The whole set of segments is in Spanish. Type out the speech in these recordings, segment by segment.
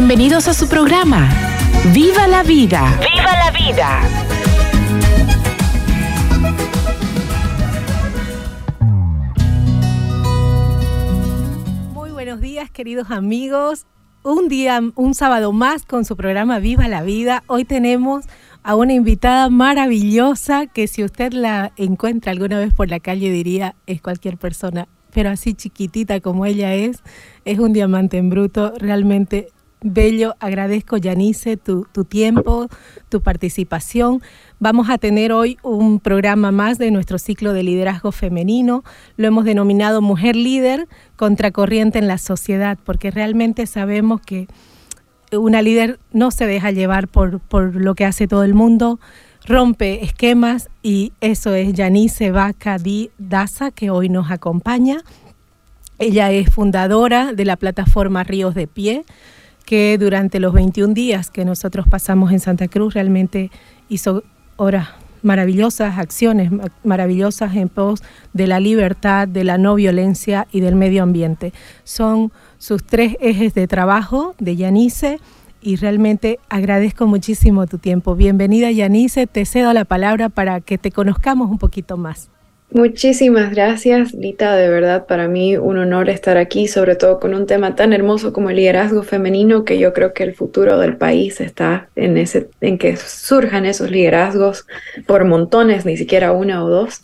Bienvenidos a su programa. ¡Viva la vida! ¡Viva la vida! Muy buenos días, queridos amigos. Un día, un sábado más con su programa Viva la Vida. Hoy tenemos a una invitada maravillosa que si usted la encuentra alguna vez por la calle diría es cualquier persona, pero así chiquitita como ella es, es un diamante en bruto. Realmente Bello, agradezco Yanice tu, tu, tiempo, tu participación. Vamos a tener hoy un programa más de nuestro ciclo de liderazgo femenino. Lo hemos denominado Mujer Líder, contracorriente en la sociedad, porque realmente sabemos que una líder no se deja llevar por, por lo que hace todo el mundo, rompe esquemas y eso es Yanice Vaca Di Daza, que hoy nos acompaña. Ella es fundadora de la plataforma Ríos de Pie que durante los 21 días que nosotros pasamos en Santa Cruz realmente hizo horas maravillosas, acciones maravillosas en pos de la libertad, de la no violencia y del medio ambiente. Son sus tres ejes de trabajo de Yanice y realmente agradezco muchísimo tu tiempo. Bienvenida Yanice, te cedo la palabra para que te conozcamos un poquito más. Muchísimas gracias, Lita. De verdad, para mí un honor estar aquí, sobre todo con un tema tan hermoso como el liderazgo femenino, que yo creo que el futuro del país está en, ese, en que surjan esos liderazgos por montones, ni siquiera una o dos.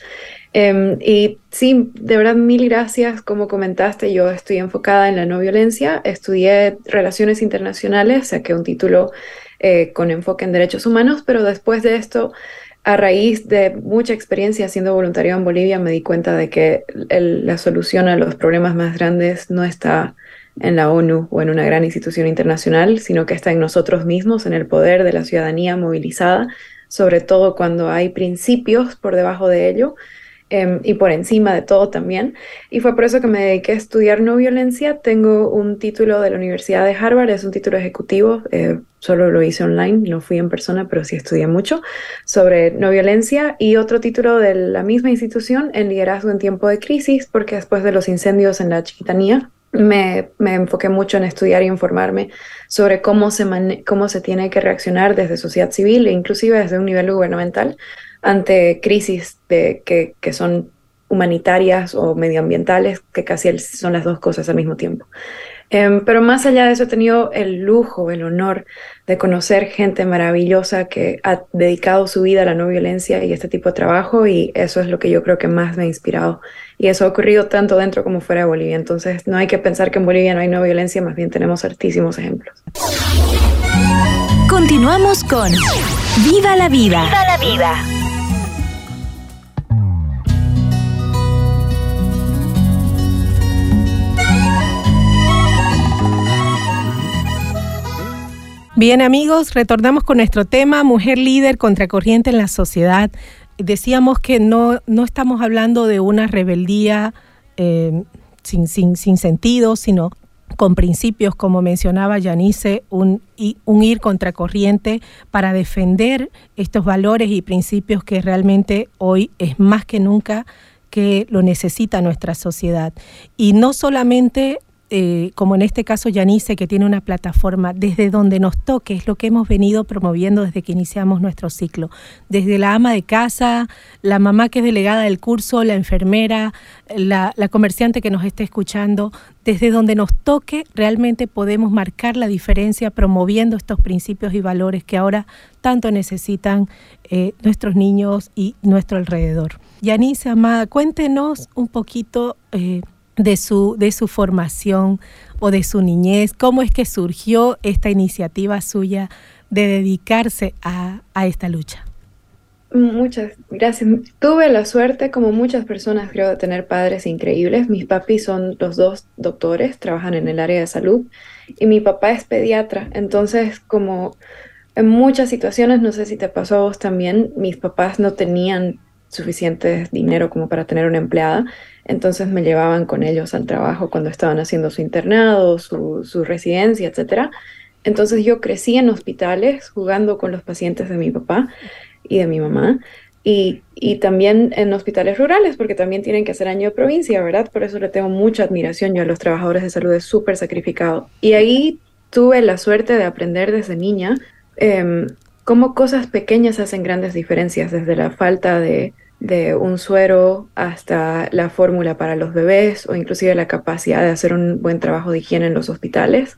Um, y sí, de verdad, mil gracias. Como comentaste, yo estoy enfocada en la no violencia. Estudié Relaciones Internacionales, saqué un título eh, con enfoque en derechos humanos, pero después de esto a raíz de mucha experiencia siendo voluntario en Bolivia, me di cuenta de que la solución a los problemas más grandes no está en la ONU o en una gran institución internacional, sino que está en nosotros mismos, en el poder de la ciudadanía movilizada, sobre todo cuando hay principios por debajo de ello eh, y por encima de todo también. Y fue por eso que me dediqué a estudiar no violencia. Tengo un título de la Universidad de Harvard, es un título ejecutivo, eh, solo lo hice online, no fui en persona, pero sí estudié mucho sobre no violencia y otro título de la misma institución en liderazgo en tiempo de crisis, porque después de los incendios en la Chiquitanía, me, me, enfoqué mucho en estudiar y informarme sobre cómo se, cómo se tiene que reaccionar desde sociedad civil e inclusive desde un nivel gubernamental ante crisis de, que, que son humanitarias o medioambientales, que casi son las dos cosas al mismo tiempo. Eh, pero más allá de eso, he tenido el lujo, el honor de conocer gente maravillosa que ha dedicado su vida a la no violencia y este tipo de trabajo y eso es lo que yo creo que más me ha inspirado. Y eso ha ocurrido tanto dentro como fuera de Bolivia. Entonces no hay que pensar que en Bolivia no hay no violencia, más bien tenemos altísimos ejemplos. Continuamos con Viva la vida. Viva la vida. Bien amigos, retornamos con nuestro tema, mujer líder contracorriente en la sociedad. Decíamos que no, no estamos hablando de una rebeldía eh, sin, sin, sin sentido, sino con principios, como mencionaba Yanice, un, un ir contracorriente para defender estos valores y principios que realmente hoy es más que nunca que lo necesita nuestra sociedad. Y no solamente eh, como en este caso Yanice, que tiene una plataforma desde donde nos toque, es lo que hemos venido promoviendo desde que iniciamos nuestro ciclo. Desde la ama de casa, la mamá que es delegada del curso, la enfermera, la, comerciante que nos esté escuchando, desde donde nos toque realmente podemos marcar la diferencia promoviendo estos principios y valores que ahora tanto necesitan eh, nuestros niños y nuestro alrededor. Yanice, amada, cuéntenos un poquito... Eh, de su, de su formación o de su niñez? ¿Cómo es que surgió esta iniciativa suya de dedicarse a, a esta lucha? Muchas gracias. Tuve la suerte, como muchas personas, creo, de tener padres increíbles. Mis papis son los dos doctores, trabajan en el área de salud y mi papá es pediatra. Entonces, como en muchas situaciones, no sé si te pasó a vos también, mis papás no tenían suficiente dinero como para tener una empleada, entonces me llevaban con ellos al trabajo cuando estaban haciendo su internado, su, residencia, etc. Entonces yo crecí en hospitales jugando con los pacientes de mi papá y de mi mamá. Y, también en hospitales rurales, porque también tienen que hacer año de provincia, ¿verdad? Por eso le tengo mucha admiración yo a los trabajadores de salud, es súper sacrificado. Y ahí tuve la suerte de aprender desde niña eh, cómo cosas pequeñas hacen grandes diferencias, desde la falta de, de un suero hasta la fórmula para los bebés o inclusive la capacidad de hacer un buen trabajo de higiene en los hospitales.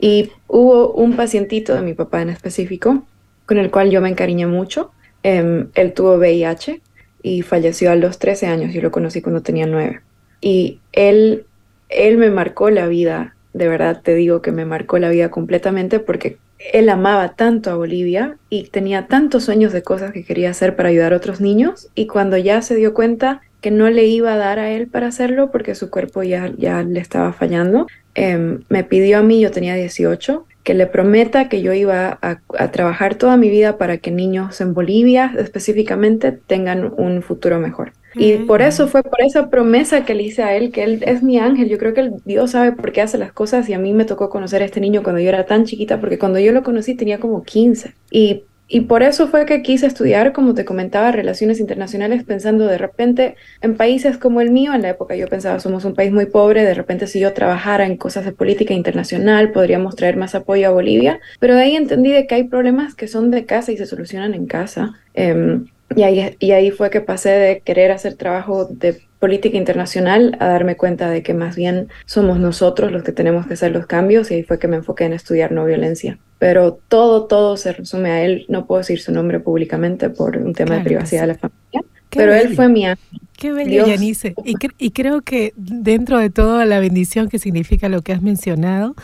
Y hubo un pacientito de mi papá en específico con el cual yo me encariñé mucho. Eh, él tuvo VIH y falleció a los 13 años. Yo lo conocí cuando tenía 9. Y él, él me marcó la vida, de verdad te digo que me marcó la vida completamente porque él amaba tanto a Bolivia y tenía tantos sueños de cosas que quería hacer para ayudar a otros niños y cuando ya se dio cuenta que no le iba a dar a él para hacerlo porque su cuerpo ya, ya le estaba fallando, eh, me pidió a mí, yo tenía 18, que le prometa que yo iba a, trabajar toda mi vida para que niños en Bolivia específicamente tengan un futuro mejor. Y por eso fue por esa promesa que le hice a él, que él es mi ángel. Yo creo que el Dios sabe por qué hace las cosas y a mí me tocó conocer a este niño cuando yo era tan chiquita, porque cuando yo lo conocí tenía como 15. Y y por eso fue que quise estudiar, como te comentaba, relaciones internacionales, pensando de repente en países como el mío, en la época yo pensaba, somos un país muy pobre, de repente si yo trabajara en cosas de política internacional, podríamos traer más apoyo a Bolivia, pero de ahí entendí de que hay problemas que son de casa y se solucionan en casa. Eh, y ahí, y ahí fue que pasé de querer hacer trabajo de política internacional a darme cuenta de que más bien somos nosotros los que tenemos que hacer los cambios y ahí fue que me enfoqué en estudiar no violencia. Pero todo, todo se resume a él. No puedo decir su nombre públicamente por un tema claro de privacidad de la familia, Qué pero bello. él fue mi ángel. Qué bello, Yanice. Y, cre y creo que dentro de toda la bendición que significa lo que has mencionado,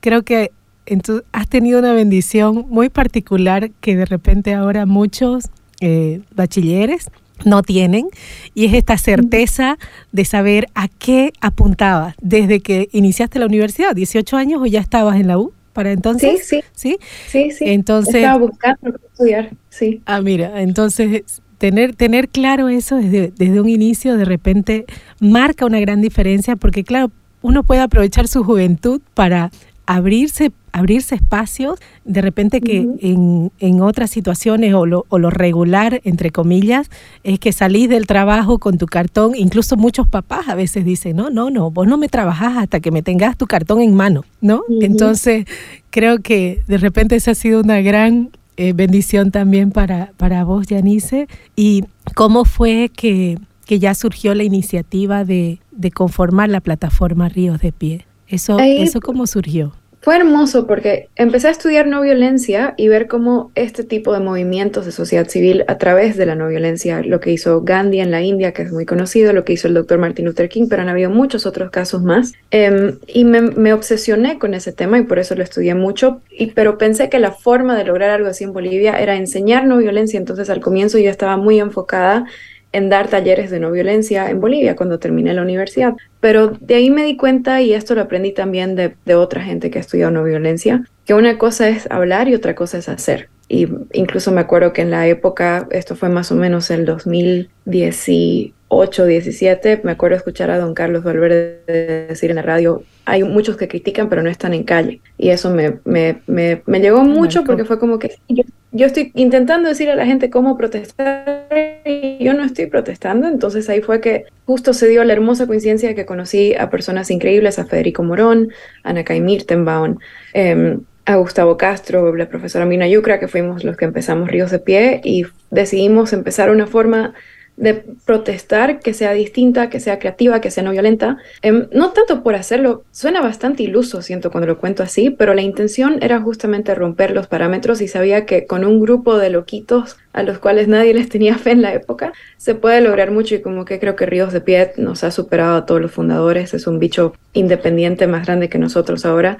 creo que entonces, has tenido una bendición muy particular que de repente ahora muchos eh, bachilleres no tienen y es esta certeza de saber a qué apuntabas desde que iniciaste la universidad, 18 años o ya estabas en la U para entonces. Sí, sí. Sí, sí. Entonces, Estaba buscando estudiar, sí. Ah, mira, entonces tener, tener claro eso desde, desde un inicio de repente marca una gran diferencia porque claro, uno puede aprovechar su juventud para abrirse abrirse espacios, de repente que uh -huh. en, en, otras situaciones o lo, o lo, regular, entre comillas, es que salís del trabajo con tu cartón, incluso muchos papás a veces dicen, no, no, no, vos no me trabajás hasta que me tengas tu cartón en mano, ¿no? Uh -huh. Entonces, creo que de repente esa ha sido una gran eh, bendición también para, para vos, Yanice. ¿Y cómo fue que, que ya surgió la iniciativa de, de conformar la plataforma Ríos de Pie? ¿Eso, Ahí, ¿Eso cómo surgió? Fue hermoso porque empecé a estudiar no violencia y ver cómo este tipo de movimientos de sociedad civil a través de la no violencia, lo que hizo Gandhi en la India, que es muy conocido, lo que hizo el doctor Martin Luther King, pero han habido muchos otros casos más. Eh, y me, me, obsesioné con ese tema y por eso lo estudié mucho, y, pero pensé que la forma de lograr algo así en Bolivia era enseñar no violencia, entonces al comienzo yo estaba muy enfocada en dar talleres de no violencia en Bolivia cuando terminé la universidad. Pero de ahí me di cuenta, y esto lo aprendí también de, otra gente que ha estudiado no violencia, que una cosa es hablar y otra cosa es hacer. Y incluso me acuerdo que en la época, esto fue más o menos el 2018, 17, me acuerdo escuchar a don Carlos Valverde decir en la radio, hay muchos que critican pero no están en calle. Y eso me, me, me, me llegó mucho porque fue como que yo, yo estoy intentando decir a la gente cómo protestar y yo no estoy protestando. Entonces ahí fue que justo se dio la hermosa coincidencia de que conocí a personas increíbles, a Federico Morón, a Nakai Mirtenbaum, eh, a Gustavo Castro, la profesora Mina Yucra, que fuimos los que empezamos Ríos de Pie y decidimos empezar una forma de protestar que sea distinta, que sea creativa, que sea no violenta. Eh, no tanto por hacerlo, suena bastante iluso, siento cuando lo cuento así, pero la intención era justamente romper los parámetros y sabía que con un grupo de loquitos a los cuales nadie les tenía fe en la época, se puede lograr mucho y como que creo que Ríos de Pie nos ha superado a todos los fundadores, es un bicho independiente más grande que nosotros ahora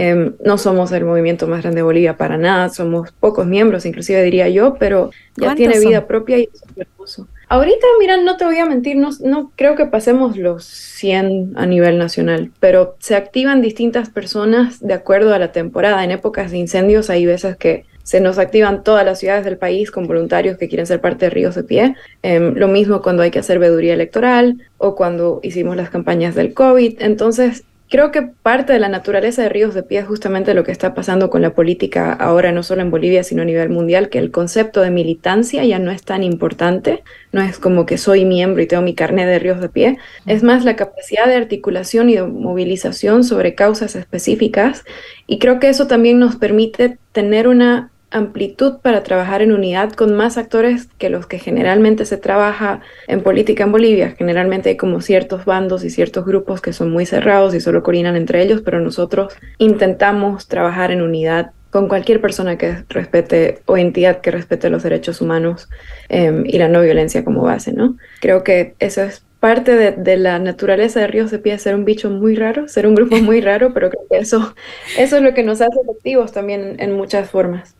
Em, no somos el movimiento más grande de Bolivia para nada, somos pocos miembros, inclusive diría yo, pero ya tiene vida propia y es hermoso. Ahorita, mira, no te voy a mentir, no, creo que pasemos los 100 a nivel nacional, pero se activan distintas personas de acuerdo a la temporada. En épocas de incendios hay veces que se nos activan todas las ciudades del país con voluntarios que quieren ser parte de Ríos de Pie. Em, lo mismo cuando hay que hacer veeduría electoral o cuando hicimos las campañas del COVID. Entonces, Creo que parte de la naturaleza de Ríos de Pie es justamente lo que está pasando con la política ahora, no solo en Bolivia, sino a nivel mundial, que el concepto de militancia ya no es tan importante, no es como que soy miembro y tengo mi carnet de Ríos de Pie, es más la capacidad de articulación y de movilización sobre causas específicas y creo que eso también nos permite tener una amplitud para trabajar en unidad con más actores que los que generalmente se trabaja en política en Bolivia. Generalmente hay como ciertos bandos y ciertos grupos que son muy cerrados y solo coordinan entre ellos, pero nosotros intentamos trabajar en unidad con cualquier persona que respete o entidad que respete los derechos humanos em, y la no violencia como base, ¿no? Creo que eso es parte de, la naturaleza de de Pie ser un bicho muy raro, ser un grupo muy raro, pero creo que eso, eso es lo que nos hace efectivos también en muchas formas.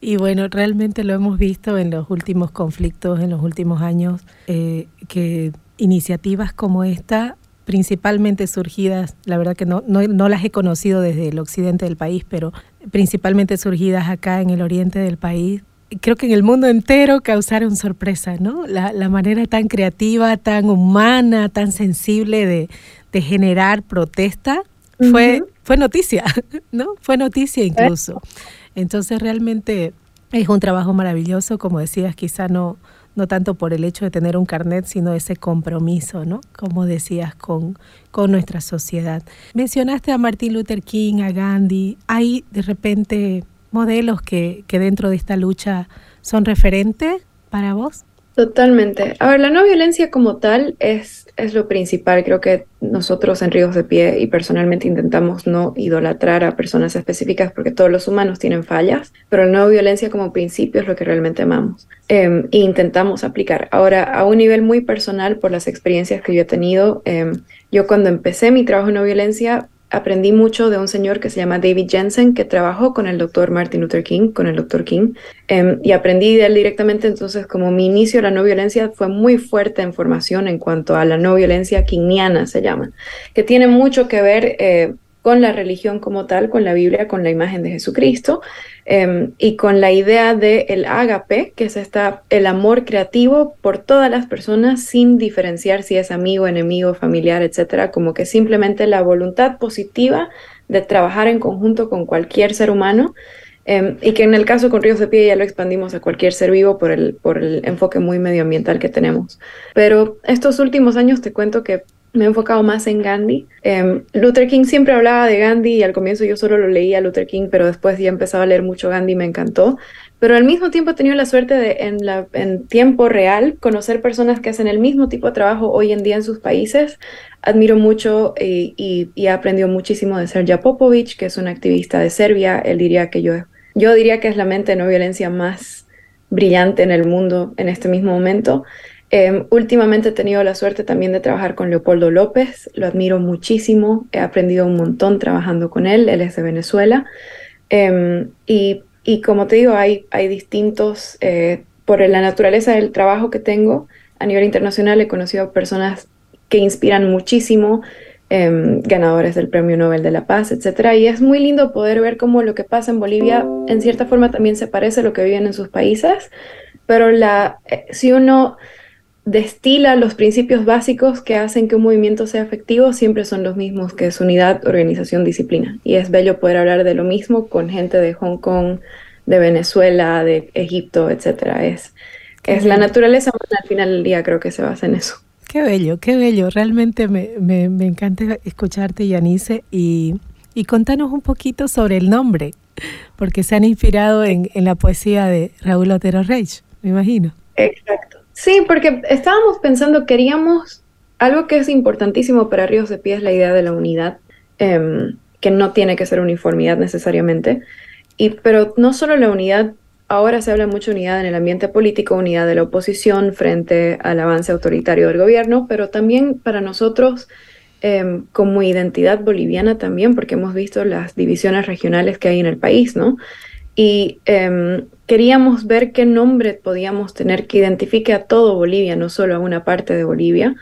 Y bueno, realmente lo hemos visto en los últimos conflictos, en los últimos años, eh, que iniciativas como esta, principalmente surgidas, la verdad que no, no, no las he conocido desde el occidente del país, pero principalmente surgidas acá en el oriente del país, creo que en el mundo entero causaron sorpresa, ¿no? La, manera tan creativa, tan humana, tan sensible de, generar protesta fue, fue noticia, ¿no? Fue noticia incluso. Entonces realmente es un trabajo maravilloso, como decías, quizá no, no tanto por el hecho de tener un carnet, sino ese compromiso, ¿no? Como decías, con, con nuestra sociedad. Mencionaste a Martin Luther King, a Gandhi. ¿Hay de repente modelos que, que dentro de esta lucha son referentes para vos? Totalmente. A ver, la no violencia como tal es, es lo principal. Creo que nosotros en Ríos de Pie y personalmente intentamos no idolatrar a personas específicas porque todos los humanos tienen fallas, pero la no violencia como principio es lo que realmente amamos eh, e intentamos aplicar. Ahora, a un nivel muy personal, por las experiencias que yo he tenido, em, yo cuando empecé mi trabajo en no violencia aprendí mucho de un señor que se llama David Jensen, que trabajó con el doctor Martin Luther King, con el doctor King, em, y aprendí de él directamente. Entonces, como mi inicio a la no violencia fue muy fuerte en formación en cuanto a la no violencia kingiana, se llama, que tiene mucho que ver eh, con la religión como tal, con la Biblia, con la imagen de Jesucristo em, y con la idea de el ágape, que es esta, el amor creativo por todas las personas sin diferenciar si es amigo, enemigo, familiar, etcétera, como que simplemente la voluntad positiva de trabajar en conjunto con cualquier ser humano em, y que en el caso con Ríos de Pie ya lo expandimos a cualquier ser vivo por el, por el enfoque muy medioambiental que tenemos. Pero estos últimos años te cuento que me he enfocado más en Gandhi. Em, Luther King siempre hablaba de Gandhi y al comienzo yo solo lo leía Luther King, pero después ya empezaba a leer mucho Gandhi y me encantó. Pero al mismo tiempo he tenido la suerte de en, tiempo real conocer personas que hacen el mismo tipo de trabajo hoy en día en sus países. Admiro mucho y, y, y he aprendido muchísimo de Sergio Popovic, que es un activista de Serbia. Él diría que yo, yo diría que es la mente no violencia más brillante en el mundo en este mismo momento. Em, últimamente he tenido la suerte también de trabajar con Leopoldo López, lo admiro muchísimo, he aprendido un montón trabajando con él, él es de Venezuela. Em, y, como te digo, hay, hay distintos, eh, por la naturaleza del trabajo que tengo a nivel internacional, he conocido personas que inspiran muchísimo, em, ganadores del Premio Nobel de la Paz, etc. Y es muy lindo poder ver cómo lo que pasa en Bolivia en cierta forma también se parece a lo que viven en sus países, pero la, eh, si uno destila los principios básicos que hacen que un movimiento sea efectivo siempre son los mismos, que es unidad, organización, disciplina. Y es bello poder hablar de lo mismo con gente de Hong Kong, de Venezuela, de Egipto, etcétera. Es, es la naturaleza al final del día creo que se basa en eso. Qué bello, qué bello. Realmente me, me, me encanta escucharte, Yanice, y, y contanos un poquito sobre el nombre, porque se han inspirado en, en la poesía de Raúl Otero Reich, me imagino. Exacto. Sí, porque estábamos pensando, queríamos algo que es importantísimo para Ríos de Pie es la idea de la unidad, em, que no tiene que ser uniformidad necesariamente, y, pero no solo la unidad, ahora se habla mucho de unidad en el ambiente político, unidad de la oposición frente al avance autoritario del gobierno, pero también para nosotros em, como identidad boliviana también, porque hemos visto las divisiones regionales que hay en el país, ¿no? Y em, queríamos ver qué nombre podíamos tener que identifique a todo Bolivia, no solo a una parte de Bolivia.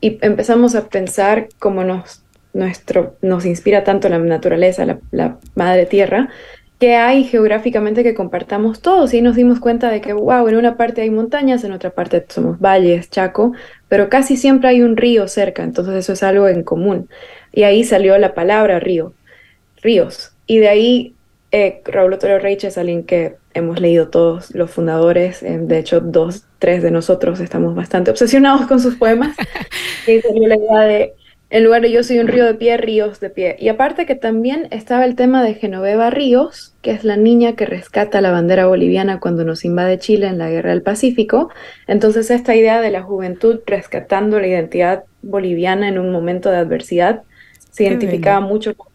Y empezamos a pensar cómo nos, nuestro, nos inspira tanto la naturaleza, la, madre tierra, que hay geográficamente que compartamos todos y nos dimos cuenta de que, wow, en una parte hay montañas, en otra parte somos valles, Chaco, pero casi siempre hay un río cerca, entonces eso es algo en común. Y ahí salió la palabra río, ríos. Y de ahí eh, Raúl Otero Reich es alguien que hemos leído todos los fundadores, eh, de hecho dos, tres de nosotros estamos bastante obsesionados con sus poemas, y salió la idea de en lugar de yo soy un río de pie, ríos de pie. Y aparte que también estaba el tema de Genoveva Ríos, que es la niña que rescata la bandera boliviana cuando nos invade Chile en la Guerra del Pacífico. Entonces esta idea de la juventud rescatando la identidad boliviana en un momento de adversidad se identificaba mucho con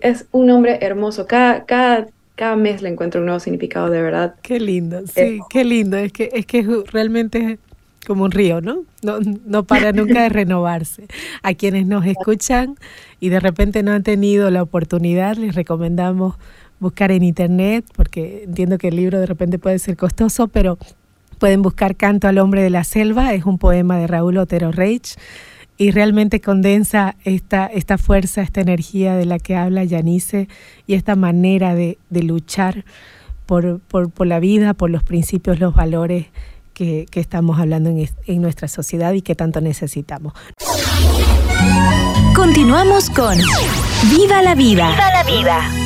Es un nombre hermoso. Cada, cada, cada mes le encuentro un nuevo significado de verdad. Qué lindo, sí, qué lindo. Es que, es que realmente como un río, ¿no? ¿no? No para nunca de renovarse. A quienes nos escuchan y de repente no han tenido la oportunidad, les recomendamos buscar en internet, porque entiendo que el libro de repente puede ser costoso, pero pueden buscar Canto al hombre de la selva, es un poema de Raúl Otero Reich y realmente condensa esta, esta fuerza, esta energía de la que habla Yanice y esta manera de, de luchar por, por, por la vida, por los principios, los valores que, estamos hablando en, en nuestra sociedad y que tanto necesitamos. Continuamos con Viva la Vida. Viva la Vida.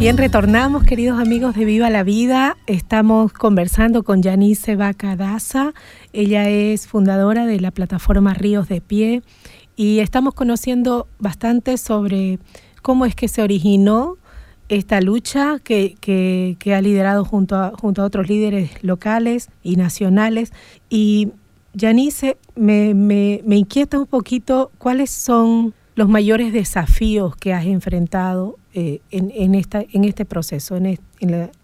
Bien, retornamos, queridos amigos de Viva la Vida. Estamos conversando con Janice Bacadaza. Ella es fundadora de la plataforma Ríos de Pie y estamos conociendo bastante sobre cómo es que se originó esta lucha que, ha liderado junto a, otros líderes locales y nacionales. Y Janice, me inquieta un poquito cuáles son los mayores desafíos que has enfrentado eh, en, en, esta, en este proceso, en,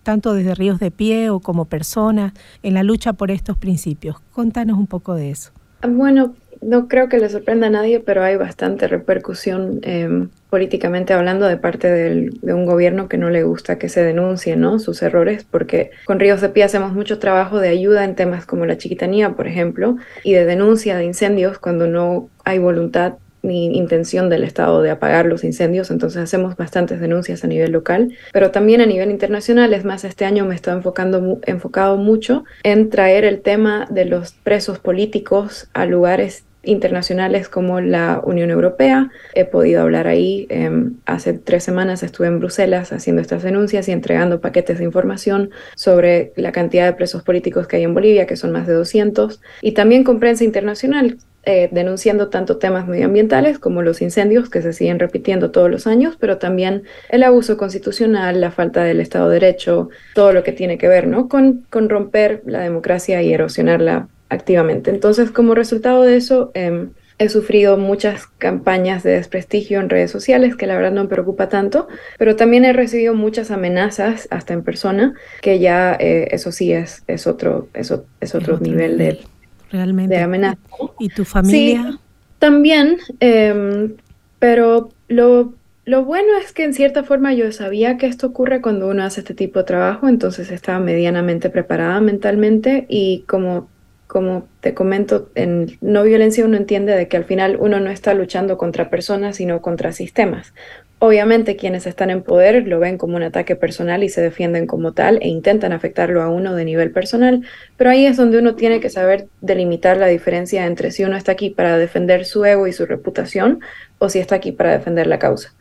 tanto desde Ríos de Pie o como persona, en la lucha por estos principios. Contanos un poco de eso. Bueno, no creo que le sorprenda a nadie, pero hay bastante repercusión em, políticamente hablando de parte de un gobierno que no le gusta que se denuncien ¿no? sus errores, porque con Ríos de Pie hacemos mucho trabajo de ayuda en temas como la chiquitanía, por ejemplo, y de denuncia de incendios cuando no hay voluntad ni intención del Estado de apagar los incendios, entonces hacemos bastantes denuncias a nivel local, pero también a nivel internacional. Es más, este año me estoy enfocando, enfocado mucho en traer el tema de los presos políticos a lugares internacionales como la Unión Europea. He podido hablar ahí. Em, hace tres semanas estuve en Bruselas haciendo estas denuncias y entregando paquetes de información sobre la cantidad de presos políticos que hay en Bolivia, que son más de 200, y también con prensa internacional. Eh, denunciando tanto temas medioambientales como los incendios que se siguen repitiendo todos los años, pero también el abuso constitucional, la falta del Estado de Derecho, todo lo que tiene que ver ¿no? con, con romper la democracia y erosionarla activamente. Entonces, como resultado de eso, em, he sufrido muchas campañas de desprestigio en redes sociales, que la verdad no me preocupa tanto, pero también he recibido muchas amenazas, hasta en persona, que ya eh, eso sí es, es otro, eso, es otro, nivel, de, realmente. de amenaza. ¿Y tu familia? Sí, también, em, pero lo, lo bueno es que en cierta forma yo sabía que esto ocurre cuando uno hace este tipo de trabajo, entonces estaba medianamente preparada mentalmente y como como te comento, en no violencia uno entiende de que al final uno no está luchando contra personas, sino contra sistemas. Obviamente quienes están en poder lo ven como un ataque personal y se defienden como tal e intentan afectarlo a uno de nivel personal, pero ahí es donde uno tiene que saber delimitar la diferencia entre si uno está aquí para defender su ego y su reputación o si está aquí para defender la causa.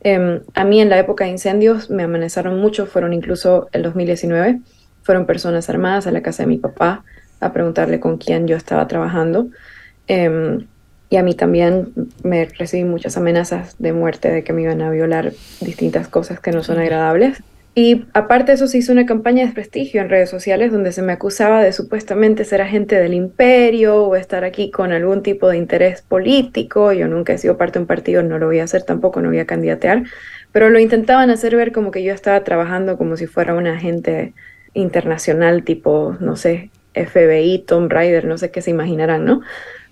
Em, a mí en la época de incendios me amenazaron mucho, fueron incluso el 2019, fueron personas armadas a la casa de mi papá, a preguntarle con quién yo estaba trabajando. Em, y a mí también me recibí muchas amenazas de muerte, de que me iban a violar distintas cosas que no son agradables. Y aparte de eso se hizo una campaña de desprestigio en redes sociales donde se me acusaba de supuestamente ser agente del imperio o estar aquí con algún tipo de interés político. Yo nunca he sido parte de un partido, no lo voy a hacer tampoco, no voy a candidatear. Pero lo intentaban hacer ver como que yo estaba trabajando como si fuera un agente internacional tipo, no sé, FBI, Tom Raider, no sé qué se imaginarán, ¿no?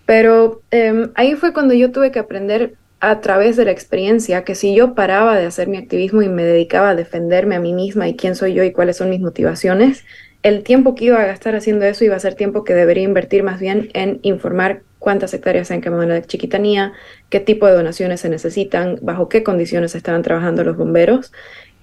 Pero em, ahí fue cuando yo tuve que aprender a través de la experiencia que si yo paraba de hacer mi activismo y me dedicaba a defenderme a mí misma y quién soy yo y cuáles son mis motivaciones, el tiempo que iba a gastar haciendo eso iba a ser tiempo que debería invertir más bien en informar cuántas hectáreas se han quemado en la chiquitanía, qué tipo de donaciones se necesitan, bajo qué condiciones estaban trabajando los bomberos.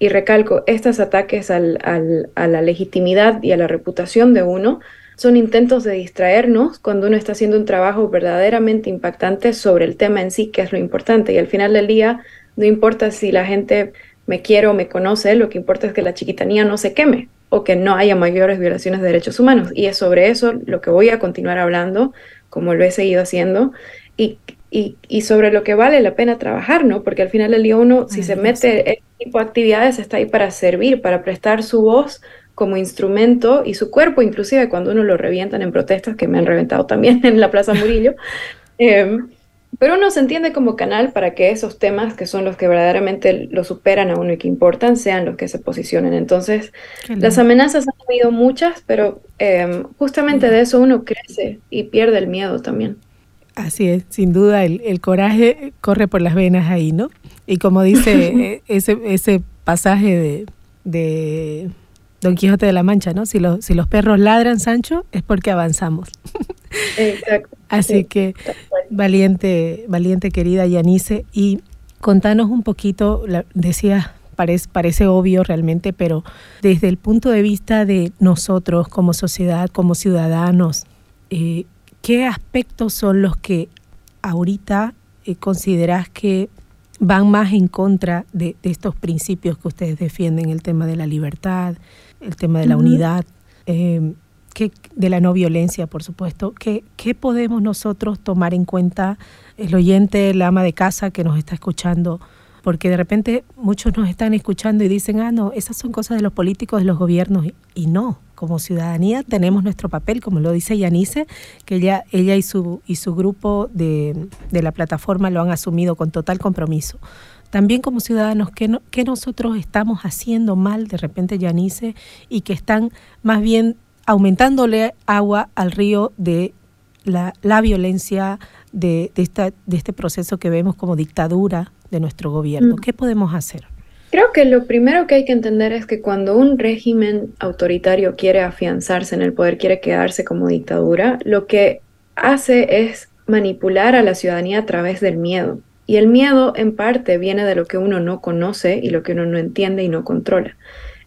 Y recalco, estos ataques a la legitimidad y a la reputación de uno son intentos de distraernos cuando uno está haciendo un trabajo verdaderamente impactante sobre el tema en sí, que es lo importante. Y al final del día, no importa si la gente me quiere o me conoce, lo que importa es que la chiquitanía no se queme o que no haya mayores violaciones de derechos humanos. Y es sobre eso lo que voy a continuar hablando, como lo he seguido haciendo, y, y, sobre lo que vale la pena trabajar, ¿no? Porque al final del día uno, si se mete en este tipo de actividades, está ahí para servir, para prestar su voz como instrumento y su cuerpo, inclusive cuando uno lo revientan en protestas, que me han reventado también en la Plaza Murillo. Em, pero uno se entiende como canal para que esos temas, que son los que verdaderamente lo superan a uno y que importan, sean los que se posicionen. Entonces, las amenazas han habido muchas, pero em, justamente de eso uno crece y pierde el miedo también. Así es, sin duda el, coraje corre por las venas ahí, ¿no? Y como dice eh, ese, ese pasaje de Don Quijote de la Mancha, ¿no? Si, si los perros ladran, Sancho, es porque avanzamos. Exacto. Así que, valiente, valiente querida Yanice, y contanos un poquito, decía, parece, parece obvio realmente, pero desde el punto de vista de nosotros como sociedad, como ciudadanos, eh, ¿qué aspectos son los que ahorita eh, consideras que van más en contra de, estos principios que ustedes defienden, el tema de la libertad, el tema de la unidad, eh, que, de la no violencia, por supuesto. ¿Qué, ¿Qué podemos nosotros tomar en cuenta, el oyente, el ama de casa que nos está escuchando? Porque de repente muchos nos están escuchando y dicen, ah, no, esas son cosas de los políticos, de los gobiernos, y no. Como ciudadanía tenemos nuestro papel, como lo dice Yanice, que ella, ella y, su, y su grupo de, de la plataforma lo han asumido con total compromiso también como ciudadanos, ¿qué, nosotros estamos haciendo mal de repente, Yanice, y que están más bien aumentándole agua al río de la, violencia de, esta, de este proceso que vemos como dictadura de nuestro gobierno? Mm. ¿Qué podemos hacer? Creo que lo primero que hay que entender es que cuando un régimen autoritario quiere afianzarse en el poder, quiere quedarse como dictadura, lo que hace es manipular a la ciudadanía a través del miedo. Y el miedo en parte viene de lo que uno no conoce y lo que uno no entiende y no controla.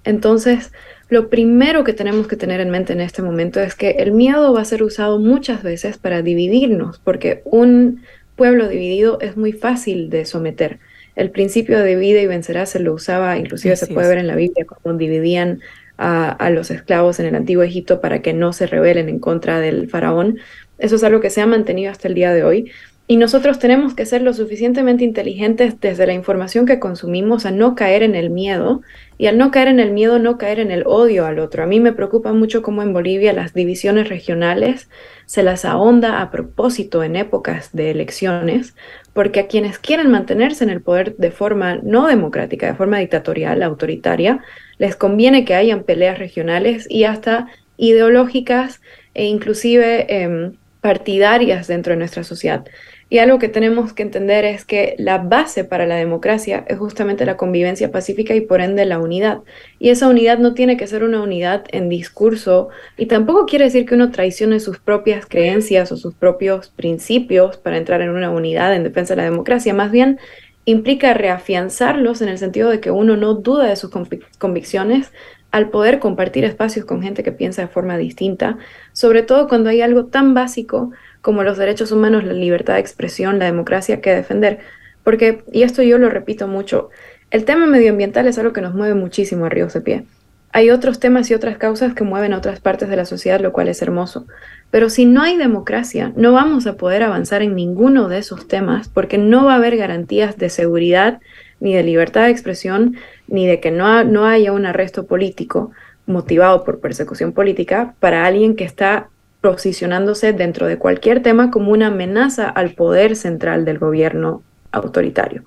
Entonces, lo primero que tenemos que tener en mente en este momento es que el miedo va a ser usado muchas veces para dividirnos, porque un pueblo dividido es muy fácil de someter. El principio de divide y vencerá se lo usaba, inclusive se puede ver en la Biblia, cuando dividían a, a, los esclavos en el antiguo Egipto para que no se rebelen en contra del faraón. Eso es algo que se ha mantenido hasta el día de hoy. Y nosotros tenemos que ser lo suficientemente inteligentes desde la información que consumimos a no caer en el miedo y al no caer en el miedo, no caer en el odio al otro. A mí me preocupa mucho cómo en Bolivia las divisiones regionales se las ahonda a propósito en épocas de elecciones, porque a quienes quieren mantenerse en el poder de forma no democrática, de forma dictatorial, autoritaria, les conviene que hayan peleas regionales y hasta ideológicas e inclusive em, partidarias dentro de nuestra sociedad. Y algo que tenemos que entender es que la base para la democracia es justamente la convivencia pacífica y por ende la unidad. Y esa unidad no tiene que ser una unidad en discurso y tampoco quiere decir que uno traicione sus propias creencias o sus propios principios para entrar en una unidad en defensa de la democracia. Más bien implica reafianzarlos en el sentido de que uno no duda de sus convicciones al poder compartir espacios con gente que piensa de forma distinta, sobre todo cuando hay algo tan básico como los derechos humanos, la libertad de expresión, la democracia que defender. Porque, y esto yo lo repito mucho, el tema medioambiental es algo que nos mueve muchísimo a Ríos de Pie. Hay otros temas y otras causas que mueven a otras partes de la sociedad, lo cual es hermoso. Pero si no hay democracia, no vamos a poder avanzar en ninguno de esos temas porque no va a haber garantías de seguridad, ni de libertad de expresión, ni de que no, no haya un arresto político motivado por persecución política para alguien que está posicionándose dentro de cualquier tema como una amenaza al poder central del gobierno autoritario.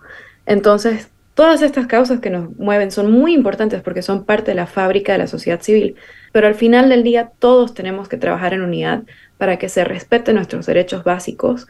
Entonces, todas estas causas que nos mueven son muy importantes porque son parte de la fábrica de la sociedad civil. pero al final del día todos tenemos que trabajar en unidad para que se respeten nuestros derechos básicos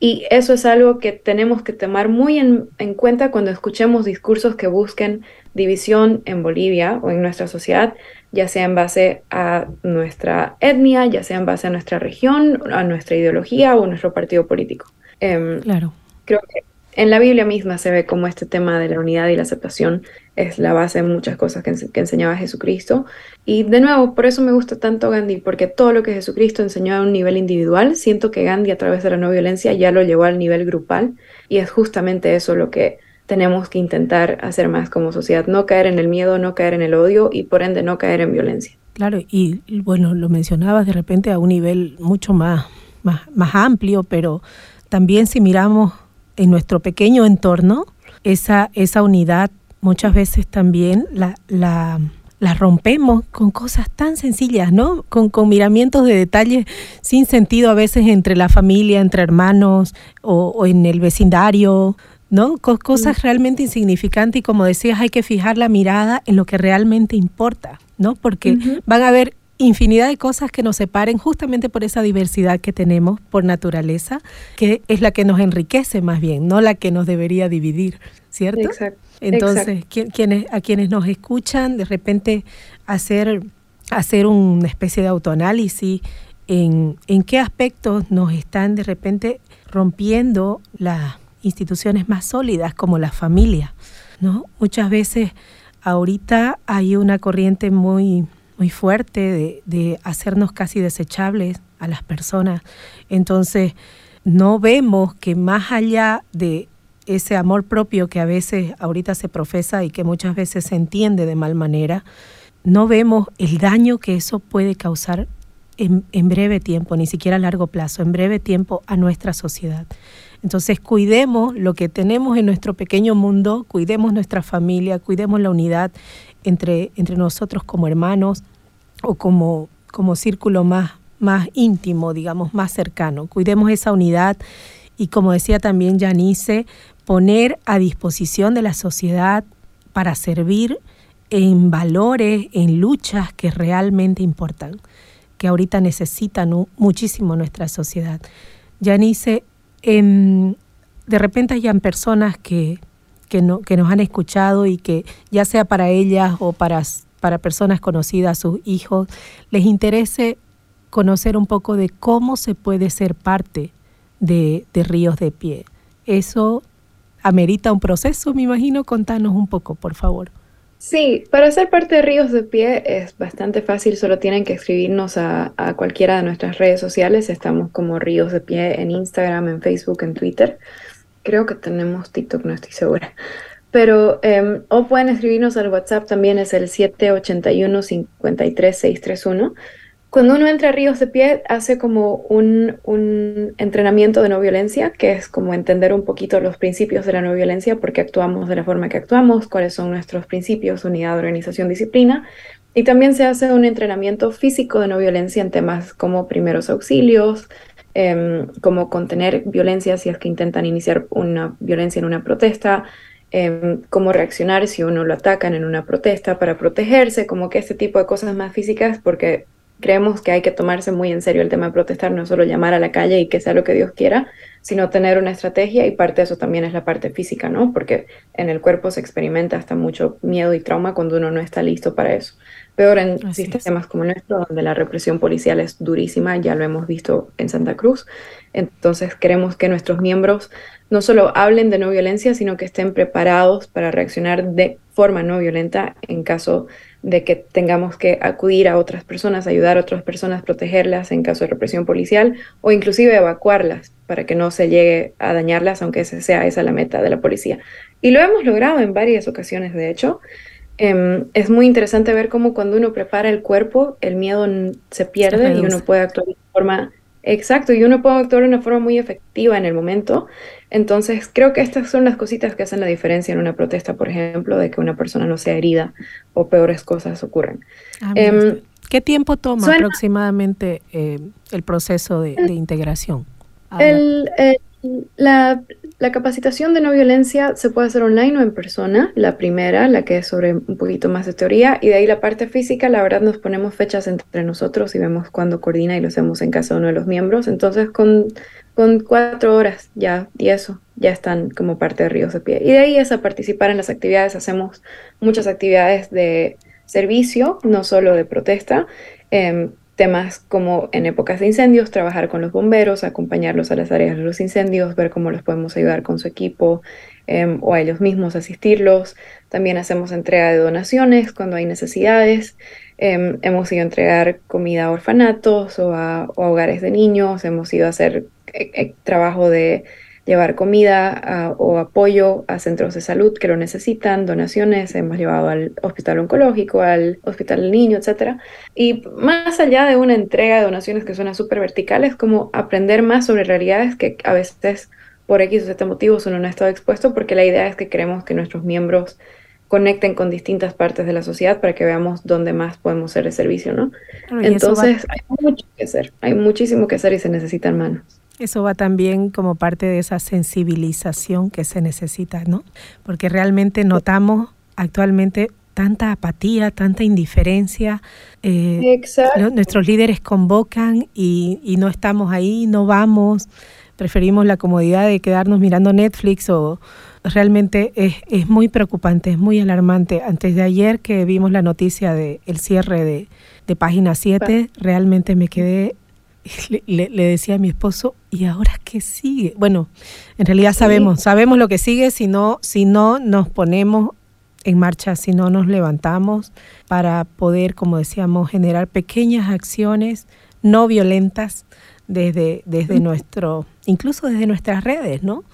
y eso es algo que tenemos que tomar muy en, en, cuenta cuando escuchemos discursos que busquen división en Bolivia o en nuestra sociedad, ya sea en base a nuestra etnia, ya sea en base a nuestra región, a nuestra ideología o a nuestro partido político. Eh, claro. Creo que en la Biblia misma se ve como este tema de la unidad y la aceptación es la base de muchas cosas que, que, enseñaba Jesucristo. Y de nuevo, por eso me gusta tanto Gandhi, porque todo lo que Jesucristo enseñó a un nivel individual, siento que Gandhi a través de la no violencia ya lo llevó al nivel grupal y es justamente eso lo que tenemos que intentar hacer más como sociedad, no caer en el miedo, no caer en el odio y por ende no caer en violencia. Claro, y bueno, lo mencionabas de repente a un nivel mucho más, más, más amplio, pero también si miramos en nuestro pequeño entorno, esa, esa unidad muchas veces también la, la, la rompemos con cosas tan sencillas, ¿no? Con, con, miramientos de detalles sin sentido a veces entre la familia, entre hermanos o, o en el vecindario, ¿no? cosas mm. realmente insignificantes y como decías, hay que fijar la mirada en lo que realmente importa, ¿no? Porque uh -huh. van a haber infinidad de cosas que nos separen justamente por esa diversidad que tenemos por naturaleza, que es la que nos enriquece más bien, no la que nos debería dividir, ¿cierto? Exacto. Entonces, Exacto. Quienes, a quienes nos escuchan, de repente hacer, hacer una especie de autoanálisis en, en qué aspectos nos están de repente rompiendo las instituciones más sólidas como la familia, ¿no? Muchas veces ahorita hay una corriente muy muy fuerte de, hacernos casi desechables a las personas. Entonces, no vemos que más allá de ese amor propio que a veces ahorita se profesa y que muchas veces se entiende de mal manera, no vemos el daño que eso puede causar en, en breve tiempo, ni siquiera a largo plazo, en breve tiempo a nuestra sociedad. Entonces cuidemos lo que tenemos en nuestro pequeño mundo, cuidemos nuestra familia, cuidemos la unidad entre, entre nosotros como hermanos o como, como círculo más, más íntimo, digamos, más cercano. Cuidemos esa unidad y como decía también Janice, poner a disposición de la sociedad para servir en valores, en luchas que realmente importan, que ahorita necesitan muchísimo nuestra sociedad. Janice, en, de repente hayan personas que, que, no, que nos han escuchado y que ya sea para ellas o para, para personas conocidas, sus hijos, les interese conocer un poco de cómo se puede ser parte de, de Ríos de Pie. Eso amerita un proceso, me imagino. Contanos un poco, por favor. Sí, para ser parte de Ríos de Pie es bastante fácil, solo tienen que escribirnos a, a, cualquiera de nuestras redes sociales. Estamos como Ríos de Pie en Instagram, en Facebook, en Twitter. Creo que tenemos TikTok, no estoy segura. Pero, eh, o pueden escribirnos al WhatsApp también, es el 781-53631. Cuando uno entra a Ríos de Pie, hace como un, un, entrenamiento de no violencia, que es como entender un poquito los principios de la no violencia, porque actuamos de la forma que actuamos, cuáles son nuestros principios, unidad, organización, disciplina. Y también se hace un entrenamiento físico de no violencia en temas como primeros auxilios, eh, como contener violencia si es que intentan iniciar una violencia en una protesta, eh, cómo reaccionar si uno lo atacan en una protesta para protegerse, como que este tipo de cosas más físicas, porque creemos que hay que tomarse muy en serio el tema de protestar, no solo llamar a la calle y que sea lo que Dios quiera, sino tener una estrategia y parte de eso también es la parte física, ¿no? Porque en el cuerpo se experimenta hasta mucho miedo y trauma cuando uno no está listo para eso. Peor en Así sistemas es. como el nuestro, donde la represión policial es durísima, ya lo hemos visto en Santa Cruz. Entonces queremos que nuestros miembros no solo hablen de no violencia, sino que estén preparados para reaccionar de forma no violenta en caso de que tengamos que acudir a otras personas, ayudar a otras personas, protegerlas en caso de represión policial o inclusive evacuarlas para que no se llegue a dañarlas, aunque esa sea esa la meta de la policía. Y lo hemos logrado en varias ocasiones, de hecho. Eh, es muy interesante ver cómo cuando uno prepara el cuerpo, el miedo se pierde se y uno puede actuar de forma Exacto, y uno puede actuar de una forma muy efectiva en el momento. Entonces, creo que estas son las cositas que hacen la diferencia en una protesta, por ejemplo, de que una persona no sea herida o peores cosas ocurran. Ah, eh, ¿Qué tiempo toma suena, aproximadamente eh, el proceso de, de integración? El, el, la, la capacitación de no violencia se puede hacer online o en persona, la primera, la que es sobre un poquito más de teoría, y de ahí la parte física, la verdad nos ponemos fechas entre nosotros y vemos cuándo coordina y lo hacemos en casa de uno de los miembros. Entonces con, con cuatro horas ya, y eso, ya están como parte de Ríos de Pie. Y de ahí es a participar en las actividades, hacemos muchas actividades de servicio, no solo de protesta. Em, temas como en épocas de incendios, trabajar con los bomberos, acompañarlos a las áreas de los incendios, ver cómo los podemos ayudar con su equipo em, o a ellos mismos asistirlos. También hacemos entrega de donaciones cuando hay necesidades. Em, hemos ido a entregar comida a orfanatos o a, hogares de niños. Hemos ido a hacer eh, eh, trabajo de llevar comida o apoyo a centros de salud que lo necesitan, donaciones, hemos llevado al hospital oncológico, al hospital del niño, etc. Y más allá de una entrega de donaciones que suena súper vertical, es como aprender más sobre realidades que a veces por X o Z motivos uno no ha estado expuesto, porque la idea es que queremos que nuestros miembros conecten con distintas partes de la sociedad para que veamos dónde más podemos ser de servicio, ¿no? Entonces, hay mucho que hacer, hay muchísimo que hacer y se necesitan manos. Eso va también como parte de esa sensibilización que se necesita, ¿no? Porque realmente notamos actualmente tanta apatía, tanta indiferencia. Eh, nuestros líderes convocan y, no estamos ahí, no vamos, preferimos la comodidad de quedarnos mirando Netflix o realmente es, es muy preocupante, es muy alarmante. Antes de ayer que vimos la noticia del el cierre de, de Página 7, realmente me quedé le, decía a mi esposo, ¿y ahora qué sigue? Bueno, en realidad sabemos, sabemos lo que sigue si no, si no nos ponemos en marcha, si no nos levantamos para poder, como decíamos, generar pequeñas acciones no violentas desde, desde nuestro, incluso desde nuestras redes, ¿no?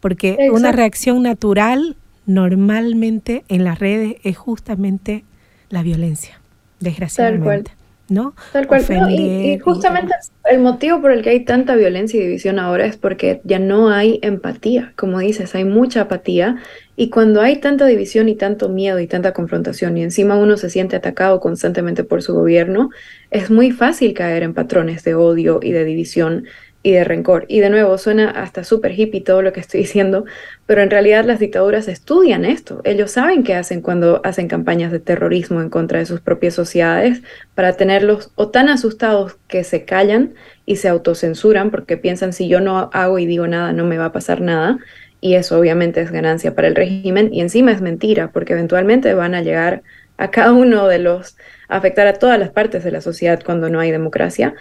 Porque una reacción natural normalmente en las redes es justamente la violencia, desgraciadamente. ¿No? Tal cual. y, justamente el motivo por el que hay tanta violencia y división ahora es porque ya no hay empatía. Como dices, hay mucha apatía. Y cuando hay tanta división y tanto miedo y tanta confrontación y encima uno se siente atacado constantemente por su gobierno, es muy fácil caer en patrones de odio y de división y de rencor. Y de nuevo, suena hasta súper hippie todo lo que estoy diciendo, pero en realidad las dictaduras estudian esto. Ellos saben qué hacen cuando hacen campañas de terrorismo en contra de sus propias sociedades para tenerlos o tan asustados que se callan y se autocensuran porque piensan si yo no hago y digo nada no me va a pasar nada. Y eso obviamente es ganancia para el régimen y encima es mentira porque eventualmente van a llegar a cada uno de los, afectar a todas las partes de la sociedad cuando no hay democracia.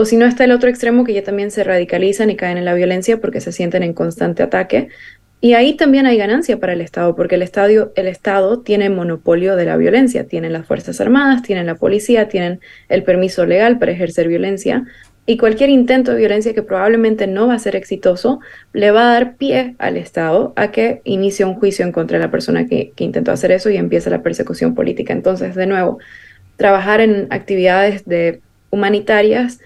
O si no está el otro extremo que ya también se radicalizan y caen en la violencia porque se sienten en constante ataque. Y ahí también hay ganancia para el Estado, porque el, estadio, el Estado tiene monopolio de la violencia. Tienen las Fuerzas Armadas, tienen la policía, tienen el permiso legal para ejercer violencia. Y cualquier intento de violencia que probablemente no va a ser exitoso, le va a dar pie al Estado a que inicie un juicio en contra de la persona que, que intentó hacer eso y empieza la persecución política. Entonces, de nuevo, trabajar en actividades de humanitarias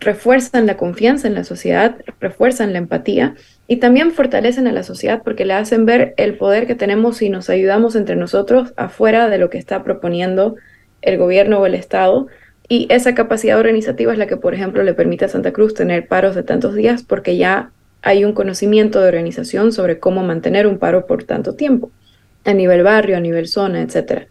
refuerzan la confianza en la sociedad, refuerzan la empatía y también fortalecen a la sociedad porque le hacen ver el poder que tenemos si nos ayudamos entre nosotros afuera de lo que está proponiendo el gobierno o el Estado. Y esa capacidad organizativa es la que, por ejemplo, le permite a Santa Cruz tener paros de tantos días porque ya hay un conocimiento de organización sobre cómo mantener un paro por tanto tiempo, a nivel barrio, a nivel zona, etc.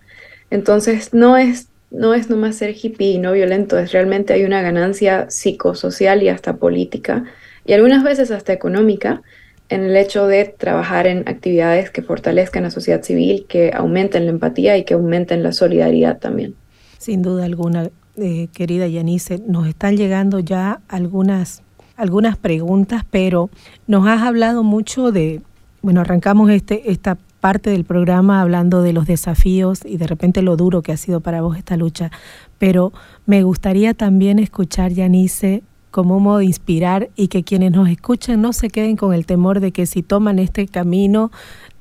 Entonces, no es no es nomás ser hippie y no violento, es realmente hay una ganancia psicosocial y hasta política, y algunas veces hasta económica, en el hecho de trabajar en actividades que fortalezcan la sociedad civil, que aumenten la empatía y que aumenten la solidaridad también. Sin duda alguna, eh, querida Yanice, nos están llegando ya algunas, algunas preguntas, pero nos has hablado mucho de, bueno, arrancamos este, esta parte del programa hablando de los desafíos y de repente lo duro que ha sido para vos esta lucha, pero me gustaría también escuchar, Yanice, como un modo de inspirar y que quienes nos escuchen no se queden con el temor de que si toman este camino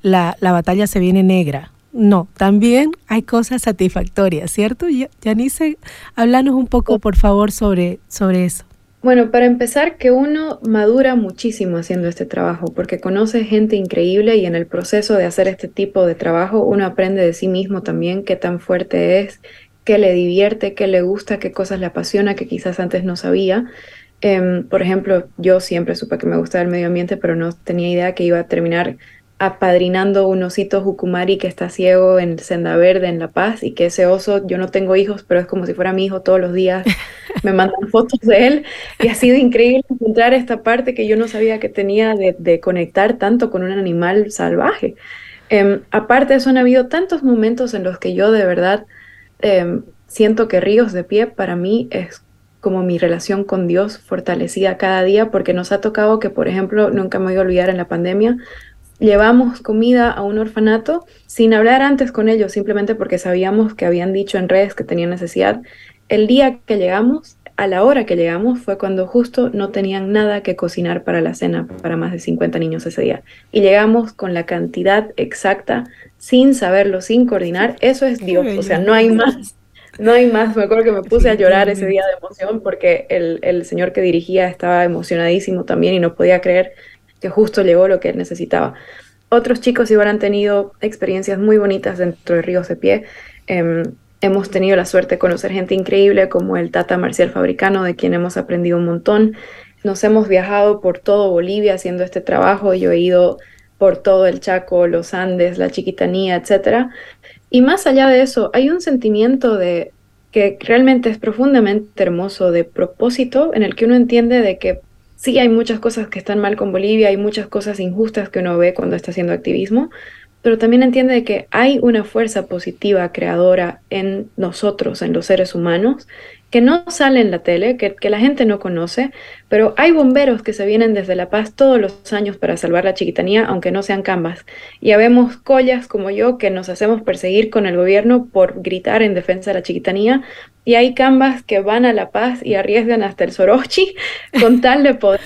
la, la batalla se viene negra. No, también hay cosas satisfactorias, ¿cierto? Yanice, háblanos un poco, por favor, sobre, sobre eso. Bueno, para empezar, que uno madura muchísimo haciendo este trabajo, porque conoce gente increíble y en el proceso de hacer este tipo de trabajo uno aprende de sí mismo también qué tan fuerte es, qué le divierte, qué le gusta, qué cosas le apasiona que quizás antes no sabía. Em, por ejemplo, yo siempre supe que me gustaba el medio ambiente, pero no tenía idea que iba a terminar apadrinando un osito Jucumari que está ciego en Senda Verde, en La Paz, y que ese oso, yo no tengo hijos, pero es como si fuera mi hijo todos los días, me mandan fotos de él, y ha sido increíble encontrar esta parte que yo no sabía que tenía de, conectar tanto con un animal salvaje. Em, aparte de eso, han habido tantos momentos en los que yo de verdad em, siento que Ríos de Pie para mí es como mi relación con Dios fortalecida cada día, porque nos ha tocado que, por ejemplo, nunca me voy a olvidar en la pandemia, llevamos comida a un orfanato sin hablar antes con ellos, simplemente porque sabíamos que habían dicho en redes que tenían necesidad. El día que llegamos, a la hora que llegamos, fue cuando justo no tenían nada que cocinar para la cena para más de 50 niños ese día. Y llegamos con la cantidad exacta, sin saberlo, sin coordinar. Eso es Dios, o sea, no hay más. No hay más, me acuerdo que me puse a llorar ese día de emoción porque el, el señor que dirigía estaba emocionadísimo también y no podía creer que justo llegó lo que él necesitaba. Otros chicos igual han tenido experiencias muy bonitas dentro de Ríos de Pie. Em, hemos tenido la suerte de conocer gente increíble como el Tata Marcial Fabricano, de quien hemos aprendido un montón. Nos hemos viajado por todo Bolivia haciendo este trabajo. Yo he ido por todo el Chaco, los Andes, la Chiquitanía, etc. Y más allá de eso, hay un sentimiento de que realmente es profundamente hermoso de propósito en el que uno entiende de que sí hay muchas cosas que están mal con Bolivia, hay muchas cosas injustas que uno ve cuando está haciendo activismo, pero también entiende que hay una fuerza positiva, creadora en nosotros, en los seres humanos, que no sale en la tele, que, la gente no conoce, pero hay bomberos que se vienen desde La Paz todos los años para salvar la chiquitanía, aunque no sean cambas. Y habemos collas como yo que nos hacemos perseguir con el gobierno por gritar en defensa de la chiquitanía, y hay cambas que van a La Paz y arriesgan hasta el Sorochi con tal de poder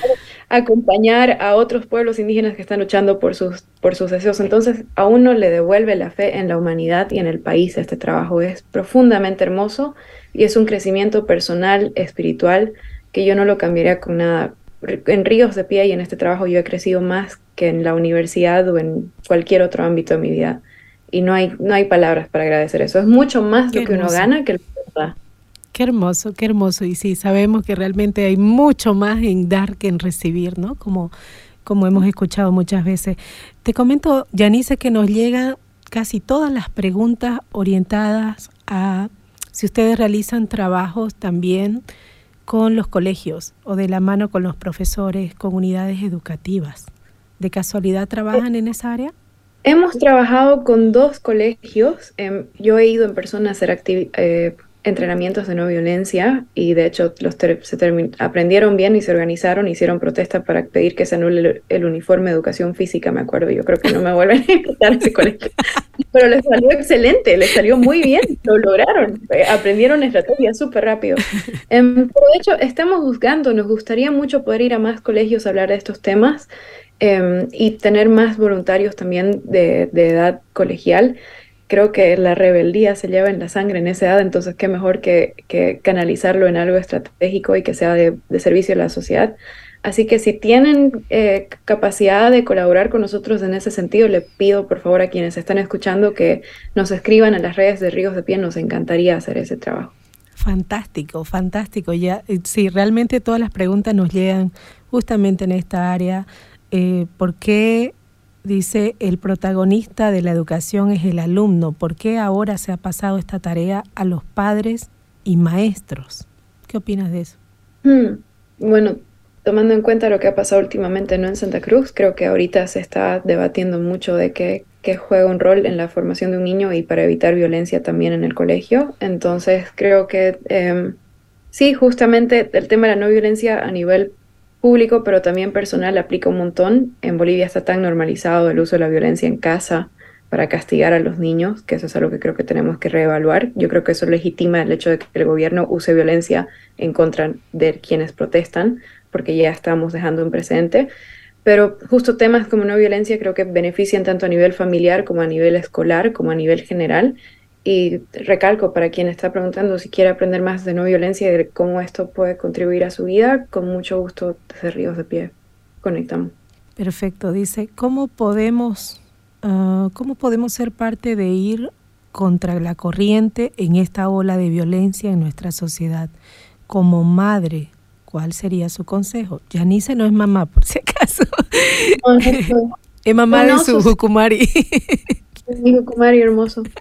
acompañar a otros pueblos indígenas que están luchando por sus, por sus deseos. Entonces, a uno le devuelve la fe en la humanidad y en el país. Este trabajo es profundamente hermoso y es un crecimiento personal, espiritual, que yo no lo cambiaría con nada. En Ríos de Pie y en este trabajo yo he crecido más que en la universidad o en cualquier otro ámbito de mi vida. Y no hay, no hay palabras para agradecer eso. Es mucho más lo que uno gana que lo que da. Qué hermoso, qué hermoso. Y sí, sabemos que realmente hay mucho más en dar que en recibir, ¿no? Como, como hemos escuchado muchas veces. Te comento, Janice, que nos llegan casi todas las preguntas orientadas a si ustedes realizan trabajos también con los colegios o de la mano con los profesores, con unidades educativas. ¿De casualidad trabajan en esa área? Hemos trabajado con dos colegios. Em, yo he ido en persona a hacer actividades. Eh, entrenamientos de no violencia y de hecho los se aprendieron bien y se organizaron, hicieron protesta para pedir que se anule el, uniforme de educación física, me acuerdo, yo creo que no me vuelven a invitar ese colegio. Pero les salió excelente, les salió muy bien, lo lograron, eh, aprendieron estrategia súper rápido. Em, pero de hecho, estamos buscando, nos gustaría mucho poder ir a más colegios a hablar de estos temas em, y tener más voluntarios también de, de edad colegial creo que la rebeldía se lleva en la sangre en esa edad, entonces qué mejor que, canalizarlo en algo estratégico y que sea de, servicio a la sociedad. Así que si tienen eh, capacidad de colaborar con nosotros en ese sentido, le pido por favor a quienes están escuchando que nos escriban en las redes de Ríos de Pie, nos encantaría hacer ese trabajo. Fantástico, fantástico. Ya, eh, sí, realmente todas las preguntas nos llegan justamente en esta área. Eh, ¿Por qué Dice, el protagonista de la educación es el alumno. ¿Por qué ahora se ha pasado esta tarea a los padres y maestros? ¿Qué opinas de eso? Hmm, bueno, tomando en cuenta lo que ha pasado últimamente ¿no? en Santa Cruz, creo que ahorita se está debatiendo mucho de qué, juega un rol en la formación de un niño y para evitar violencia también en el colegio. Entonces, creo que em, sí, justamente el tema de la no violencia a nivel público, pero también personal, aplica un montón. En Bolivia está tan normalizado el uso de la violencia en casa para castigar a los niños, que eso es algo que creo que tenemos que reevaluar. Yo creo que eso legitima el hecho de que el gobierno use violencia en contra de quienes protestan, porque ya estamos dejando un precedente. Pero justo temas como no violencia creo que benefician tanto a nivel familiar como a nivel escolar, como a nivel general, y recalco para quien está preguntando si quiere aprender más de no violencia y de cómo esto puede contribuir a su vida, con mucho gusto desde Ríos de Pie conectamos. Perfecto, dice, ¿cómo podemos, ah, ¿cómo podemos ser parte de ir contra la corriente en esta ola de violencia en nuestra sociedad? Como madre, ¿cuál sería su consejo? Janice no es mamá, por si acaso. es mamá de su Jukumari. Mi Jukumari hermoso.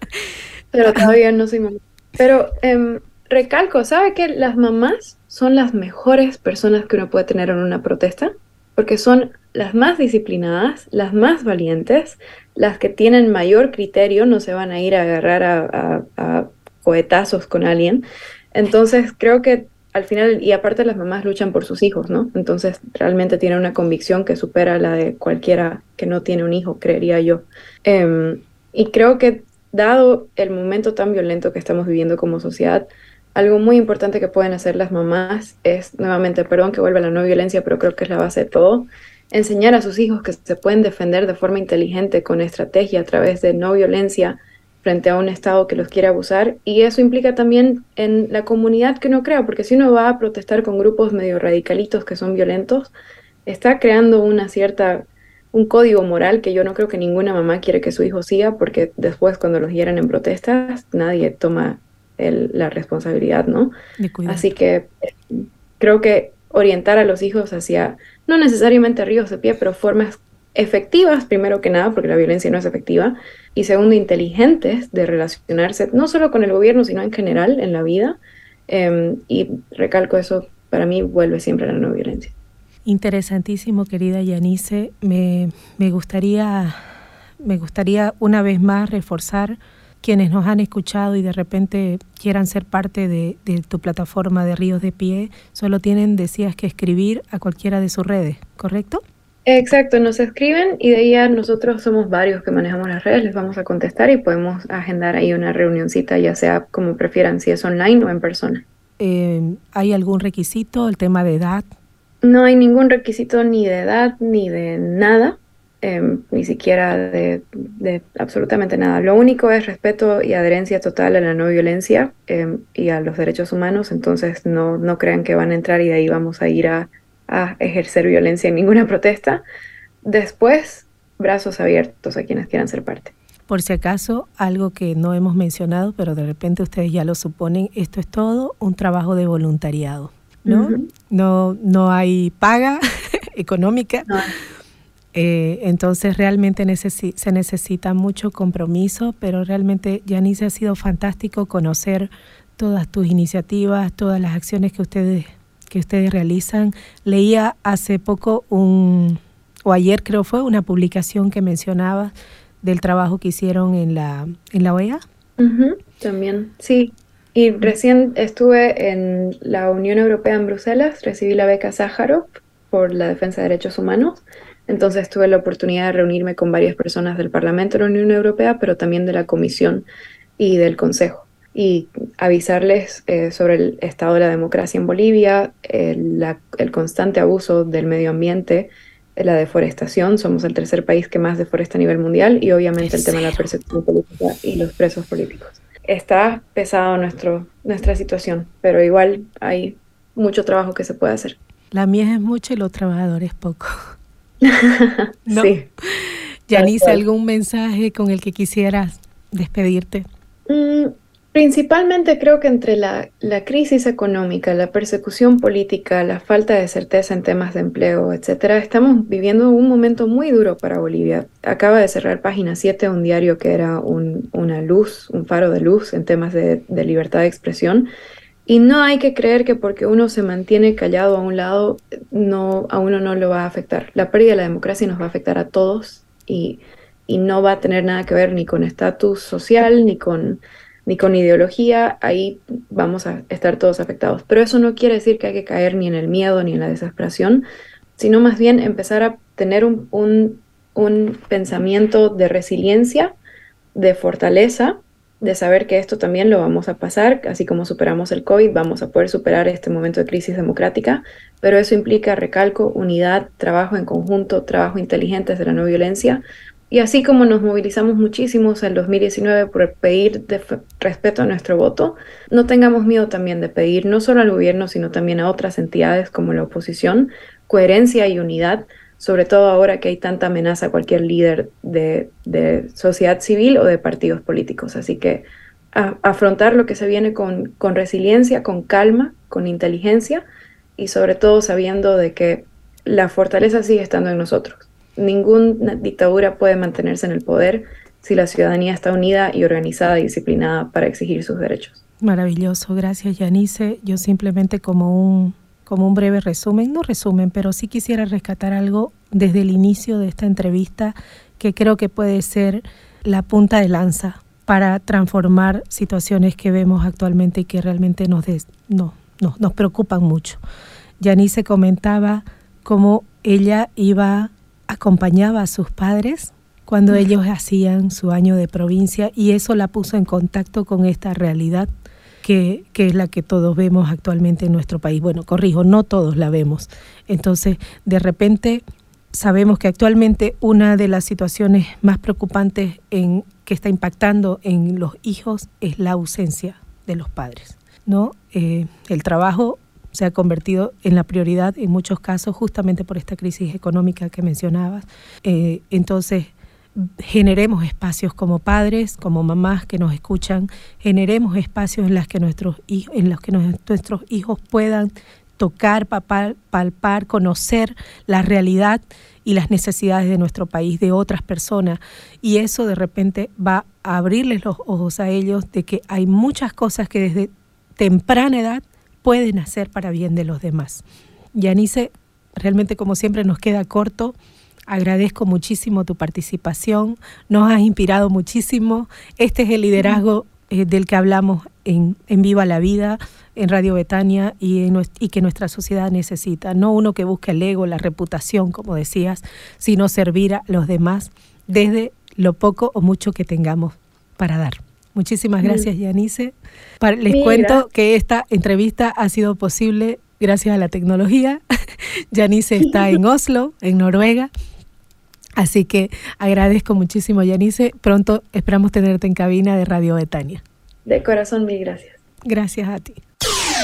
Pero todavía no soy mamá. Pero em, recalco, ¿sabe que las mamás son las mejores personas que uno puede tener en una protesta? Porque son las más disciplinadas, las más valientes, las que tienen mayor criterio, no se van a ir a agarrar a, a, cohetazos con alguien. Entonces creo que al final, y aparte las mamás luchan por sus hijos, ¿no? Entonces realmente tienen una convicción que supera la de cualquiera que no tiene un hijo, creería yo. Em, y creo que dado el momento tan violento que estamos viviendo como sociedad, algo muy importante que pueden hacer las mamás es, nuevamente, perdón que vuelva la no violencia, pero creo que es la base de todo, enseñar a sus hijos que se pueden defender de forma inteligente con estrategia a través de no violencia frente a un Estado que los quiere abusar. Y eso implica también en la comunidad que uno crea, porque si uno va a protestar con grupos medio radicalitos que son violentos, está creando una cierta un código moral que yo no creo que ninguna mamá quiere que su hijo siga, porque después cuando los hieran en protestas, nadie toma la responsabilidad, ¿no? Así que eh, creo que orientar a los hijos hacia, no necesariamente ríos de pie, pero formas efectivas, primero que nada, porque la violencia no es efectiva, y segundo, inteligentes de relacionarse, no solo con el gobierno, sino en general en la vida. Em, y recalco eso, para mí vuelve siempre a la no violencia. Interesantísimo, querida Yanice. Me, me, gustaría, me gustaría una vez más reforzar quienes nos han escuchado y de repente quieran ser parte de, tu plataforma de Ríos de Pie, solo tienen, decías, que escribir a cualquiera de sus redes, ¿correcto? Exacto, nos escriben y de ahí nosotros somos varios que manejamos las redes, les vamos a contestar y podemos agendar ahí una reunioncita, ya sea como prefieran, si es online o en persona. Eh, ¿Hay algún requisito, el tema de edad? No hay ningún requisito ni de edad ni de nada. Em, ni siquiera de, absolutamente nada. Lo único es respeto y adherencia total a la no violencia em, y a los derechos humanos, entonces no, no crean que van a entrar y de ahí vamos a ir a, a ejercer violencia en ninguna protesta. Después, brazos abiertos a quienes quieran ser parte. Por si acaso, algo que no hemos mencionado, pero de repente ustedes ya lo suponen, esto es todo un trabajo de voluntariado, ¿no? no, no hay paga económica. Eh, entonces realmente se necesita mucho compromiso, pero realmente, Janice, ha sido fantástico conocer todas tus iniciativas, todas las acciones que ustedes, que ustedes realizan. Leía hace poco un, o ayer creo fue, una publicación que mencionaba del trabajo que hicieron en la, en la OEA. también, sí. Y recién estuve en la Unión Europea en Bruselas, recibí la beca Sájarov por la defensa de derechos humanos. Entonces tuve la oportunidad de reunirme con varias personas del Parlamento de la Unión Europea, pero también de la Comisión y del Consejo, y avisarles eh, sobre el estado de la democracia en Bolivia, el, constante abuso del medio ambiente, la deforestación, somos el tercer país que más deforesta a nivel mundial, y obviamente el tema de la persecución política y los presos políticos. Está pesado nuestro, nuestra situación, pero igual hay mucho trabajo que se puede hacer. La mía es mucho y los trabajadores poco. ¿No? Sí. Yanice, ¿algún mensaje con el que quisieras despedirte? Mm, principalmente creo que entre la, crisis económica, la persecución política, la falta de certeza en temas de empleo, etcétera, estamos viviendo un momento muy duro para Bolivia. Acaba de cerrar página 7, un diario que era un, una luz, un faro de luz en temas de, de libertad de expresión. Y no hay que creer que porque uno se mantiene callado a un lado, no, a uno no lo va a afectar. La pérdida de la democracia nos va a afectar a todos y, y no va a tener nada que ver ni con estatus social, ni con, ni con ideología. Ahí vamos a estar todos afectados. Pero eso no quiere decir que hay que caer ni en el miedo ni en la desesperación, sino más bien empezar a tener un, un, un pensamiento de resiliencia, de fortaleza de saber que esto también lo vamos a pasar, así como superamos el COVID, vamos a poder superar este momento de crisis democrática, pero eso implica, recalco, unidad, trabajo en conjunto, trabajo inteligente de la no violencia. Y así como nos movilizamos muchísimo en el 2019 por pedir respeto a nuestro voto, no tengamos miedo también de pedir no solo al gobierno, sino también a otras entidades como la oposición, coherencia y unidad sobre todo ahora que hay tanta amenaza a cualquier líder de, sociedad civil o de partidos políticos. Así que afrontar lo que se viene con, con resiliencia, con calma, con inteligencia y sobre todo sabiendo de que la fortaleza sigue estando en nosotros. Ninguna dictadura puede mantenerse en el poder si la ciudadanía está unida y organizada y disciplinada para exigir sus derechos. Maravilloso, gracias Yanice. Yo simplemente como un, como un breve resumen, no resumen, pero sí quisiera rescatar algo desde el inicio de esta entrevista que creo que puede ser la punta de lanza para transformar situaciones que vemos actualmente y que realmente nos, no, no, nos preocupan mucho. Yanice comentaba cómo ella iba, acompañaba a sus padres cuando ellos hacían su año de provincia y eso la puso en contacto con esta realidad que, que, es la que todos vemos actualmente en nuestro país. Bueno, corrijo, no todos la vemos. Entonces, de repente sabemos que actualmente una de las situaciones más preocupantes en, que está impactando en los hijos es la ausencia de los padres. ¿no? Eh, el trabajo se ha convertido en la prioridad en muchos casos justamente por esta crisis económica que mencionabas. Eh, entonces, generemos espacios como padres, como mamás que nos escuchan, generemos espacios en los que nuestros los que nuestros hijos puedan tocar, palpar, conocer la realidad y las necesidades de nuestro país, de otras personas. Y eso de repente va a abrirles los ojos a ellos de que hay muchas cosas que desde temprana edad pueden hacer para bien de los demás. Yanice, realmente como siempre nos queda corto. Agradezco muchísimo tu participación, nos has inspirado muchísimo. Este es el liderazgo eh, del que hablamos en, Viva la Vida, en Radio Betania y, en, y que nuestra sociedad necesita. No uno que busque el ego, la reputación, como decías, sino servir a los demás desde lo poco o mucho que tengamos para dar. Muchísimas gracias, Yanice. les cuento que esta entrevista ha sido posible gracias a la tecnología. Yanice está en Oslo, en Noruega. Así que agradezco muchísimo, Yanice. Pronto esperamos tenerte en cabina de Radio Betania. De corazón, mil gracias. Gracias a ti.